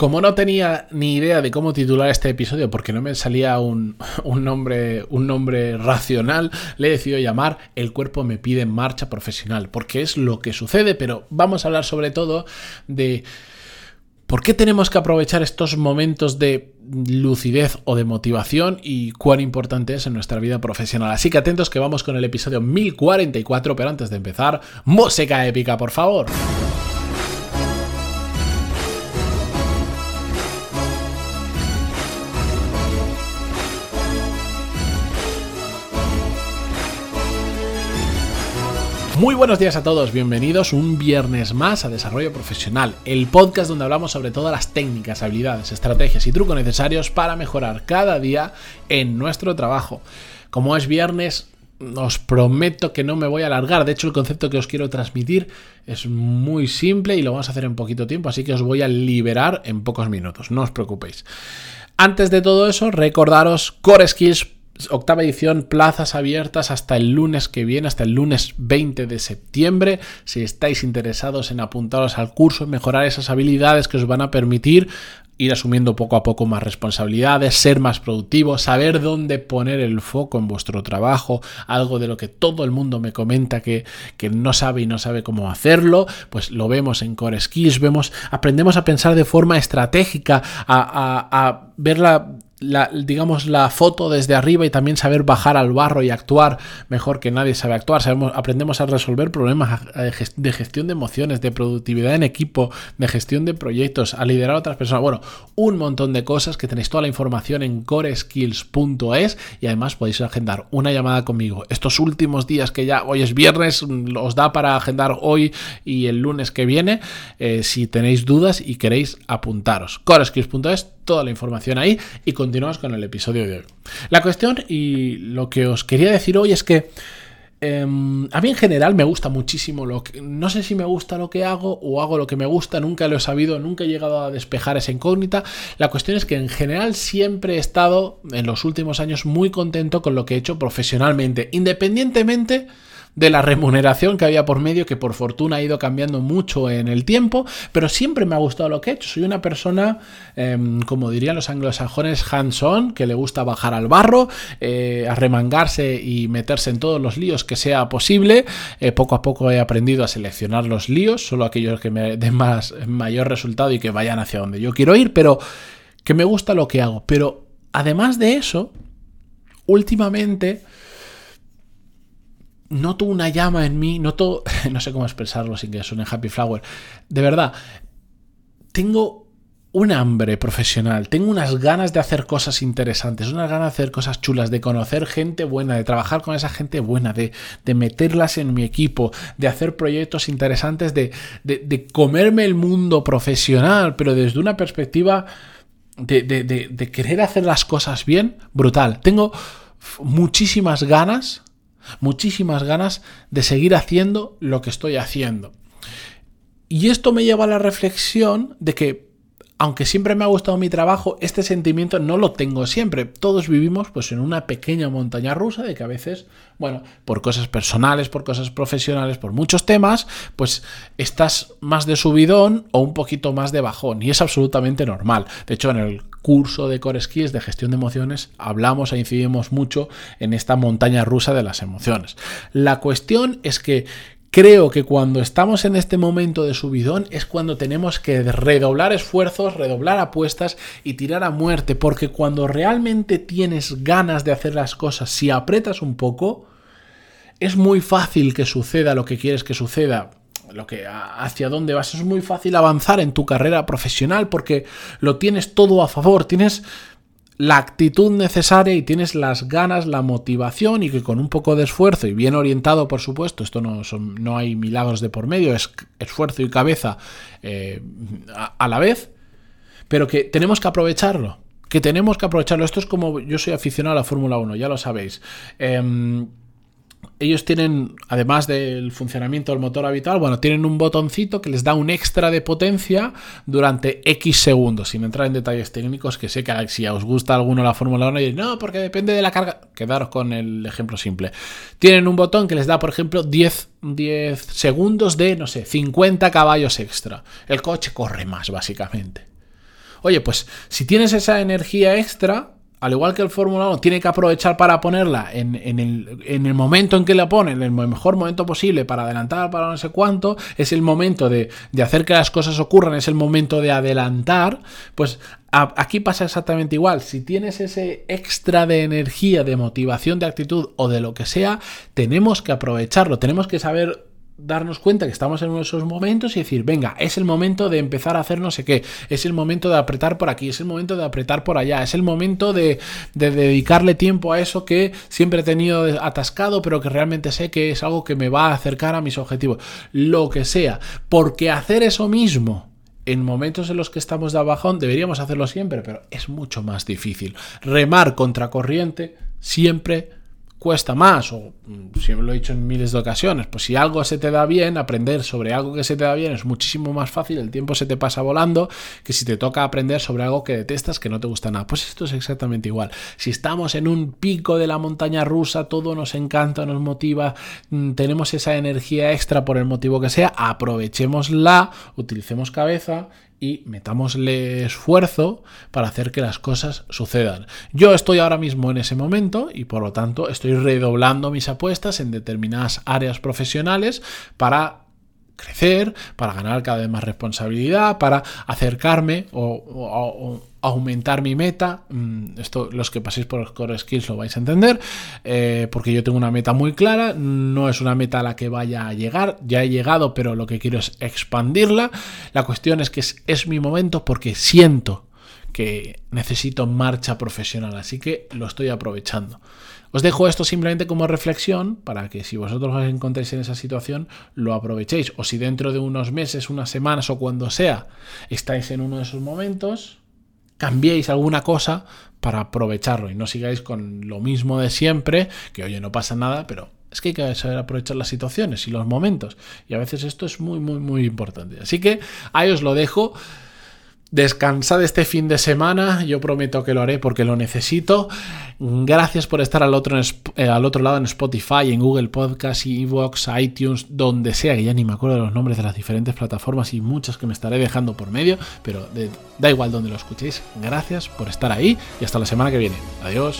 Como no tenía ni idea de cómo titular este episodio porque no me salía un, nombre, un nombre racional, le he decidido llamar El cuerpo me pide marcha profesional, porque es lo que sucede, pero vamos a hablar sobre todo de por qué tenemos que aprovechar estos momentos de lucidez o de motivación y cuán importante es en nuestra vida profesional. Así que atentos que vamos con el episodio 1044, pero antes de empezar, música épica, por favor. Muy buenos días a todos, bienvenidos un viernes más a Desarrollo Profesional, el podcast donde hablamos sobre todas las técnicas, habilidades, estrategias y trucos necesarios para mejorar cada día en nuestro trabajo. Como es viernes, os prometo que no me voy a alargar. De hecho, el concepto que os quiero transmitir es muy simple y lo vamos a hacer en poquito tiempo, así que os voy a liberar en pocos minutos, no os preocupéis. Antes de todo eso, recordaros Core Skills octava edición, plazas abiertas hasta el lunes que viene, hasta el lunes 20 de septiembre. Si estáis interesados en apuntaros al curso, mejorar esas habilidades que os van a permitir ir asumiendo poco a poco más responsabilidades, ser más productivo, saber dónde poner el foco en vuestro trabajo, algo de lo que todo el mundo me comenta que, que no sabe y no sabe cómo hacerlo, pues lo vemos en Core Skills, vemos, aprendemos a pensar de forma estratégica, a, a, a ver la la, digamos, la foto desde arriba y también saber bajar al barro y actuar mejor que nadie sabe actuar. Sabemos, aprendemos a resolver problemas de gestión de emociones, de productividad en equipo, de gestión de proyectos, a liderar a otras personas. Bueno, un montón de cosas que tenéis toda la información en coreskills.es y además podéis agendar una llamada conmigo. Estos últimos días que ya hoy es viernes, os da para agendar hoy y el lunes que viene. Eh, si tenéis dudas y queréis apuntaros. coreskills.es toda la información ahí y continuamos con el episodio de hoy. La cuestión y lo que os quería decir hoy es que em, a mí en general me gusta muchísimo lo que... No sé si me gusta lo que hago o hago lo que me gusta, nunca lo he sabido, nunca he llegado a despejar esa incógnita. La cuestión es que en general siempre he estado en los últimos años muy contento con lo que he hecho profesionalmente, independientemente de la remuneración que había por medio, que por fortuna ha ido cambiando mucho en el tiempo, pero siempre me ha gustado lo que he hecho. Soy una persona, em, como dirían los anglosajones, hands-on, que le gusta bajar al barro, eh, arremangarse y meterse en todos los líos que sea posible. Eh, poco a poco he aprendido a seleccionar los líos, solo aquellos que me den más, mayor resultado y que vayan hacia donde yo quiero ir, pero que me gusta lo que hago. Pero además de eso, últimamente noto una llama en mí, noto, no sé cómo expresarlo sin que suene Happy Flower, de verdad, tengo un hambre profesional, tengo unas ganas de hacer cosas interesantes, unas ganas de hacer cosas chulas, de conocer gente buena, de trabajar con esa gente buena, de, de meterlas en mi equipo, de hacer proyectos interesantes, de, de, comerme el mundo profesional, pero desde una perspectiva de, de querer hacer las cosas bien, brutal. Tengo muchísimas ganas muchísimas ganas de seguir haciendo lo que estoy haciendo. Y esto me lleva a la reflexión de que, aunque siempre me ha gustado mi trabajo, este sentimiento no lo tengo siempre. Todos vivimos pues en una pequeña montaña rusa de que a veces, bueno, por cosas personales, por cosas profesionales, por muchos temas, pues estás más de subidón o un poquito más de bajón. Y es absolutamente normal. De hecho, en el curso de Core Skills de gestión de emociones hablamos e incidimos mucho en esta montaña rusa de las emociones. La cuestión es que Creo que cuando estamos en este momento de subidón es cuando tenemos que redoblar esfuerzos, redoblar apuestas y tirar a muerte, porque cuando realmente tienes ganas de hacer las cosas, si apretas un poco, es muy fácil que suceda lo que quieres que suceda lo que hacia dónde vas. Es muy fácil avanzar en tu carrera profesional porque lo tienes todo a favor, tienes la actitud necesaria y tienes las ganas, la motivación y que con un poco de esfuerzo y bien orientado, por supuesto, esto no, son, no hay milagros de por medio, es esfuerzo y cabeza eh, a, la vez, pero que tenemos que aprovecharlo, que tenemos que aprovecharlo. Esto es como yo soy aficionado a la Fórmula 1, ya lo sabéis. Em, ellos tienen, además del funcionamiento del motor habitual, bueno, tienen un botoncito que les da un extra de potencia durante X segundos, sin entrar en detalles técnicos, que sé que si os gusta alguno la Fórmula 1 y no, porque depende de la carga, quedaros con el ejemplo simple. Tienen un botón que les da, por ejemplo, 10, 10 segundos de, no sé, 50 caballos extra. El coche corre más, básicamente. Oye, pues si tienes esa energía extra, al igual que el Fórmula 1, tiene que aprovechar para ponerla en, el, momento en que la pone, en el mejor momento posible, para adelantar, para no sé cuánto, es el momento de, de hacer que las cosas ocurran, es el momento de adelantar, pues aquí pasa exactamente igual. Si tienes ese extra de energía, de motivación, de actitud o de lo que sea, tenemos que aprovecharlo, tenemos que saber darnos cuenta que estamos en uno de esos momentos y decir, venga, es el momento de empezar a hacer no sé qué, es el momento de apretar por aquí, es el momento de apretar por allá, es el momento de, dedicarle tiempo a eso que siempre he tenido atascado, pero que realmente sé que es algo que me va a acercar a mis objetivos, lo que sea, porque hacer eso mismo en momentos en los que estamos de abajón deberíamos hacerlo siempre, pero es mucho más difícil. Remar contra corriente siempre cuesta más, o mm, siempre lo he dicho en miles de ocasiones, pues si algo se te da bien, aprender sobre algo que se te da bien es muchísimo más fácil, el tiempo se te pasa volando, que si te toca aprender sobre algo que detestas, que no te gusta nada. Pues esto es exactamente igual. Si estamos en un pico de la montaña rusa, todo nos encanta, nos motiva, mm, tenemos esa energía extra por el motivo que sea, aprovechémosla, utilicemos cabeza y metámosle esfuerzo para hacer que las cosas sucedan. Yo estoy ahora mismo en ese momento y por lo tanto estoy redoblando mis apuestas en determinadas áreas profesionales para crecer, para ganar cada vez más responsabilidad, para acercarme o, aumentar mi meta. Mm, esto, los que paséis por los Core Skills lo vais a entender, eh, porque yo tengo una meta muy clara, no es una meta a la que vaya a llegar, ya he llegado, pero lo que quiero es expandirla. La cuestión es que es, es mi momento porque siento que necesito marcha profesional, así que lo estoy aprovechando. Os dejo esto simplemente como reflexión para que si vosotros os encontréis en esa situación lo aprovechéis o si dentro de unos meses, unas semanas o cuando sea estáis en uno de esos momentos, cambiéis alguna cosa para aprovecharlo y no sigáis con lo mismo de siempre, que oye, no pasa nada, pero es que hay que saber aprovechar las situaciones y los momentos. Y a veces esto es muy, muy, muy importante. Así que ahí os lo dejo. Descansad este fin de semana, yo prometo que lo haré porque lo necesito. Gracias por estar al otro, eh, al otro lado en Spotify, en Google Podcast, Evox, iTunes, donde sea, que ya ni me acuerdo de los nombres de las diferentes plataformas y muchas que me estaré dejando por medio, pero da igual donde lo escuchéis. Gracias por estar ahí y hasta la semana que viene. Adiós.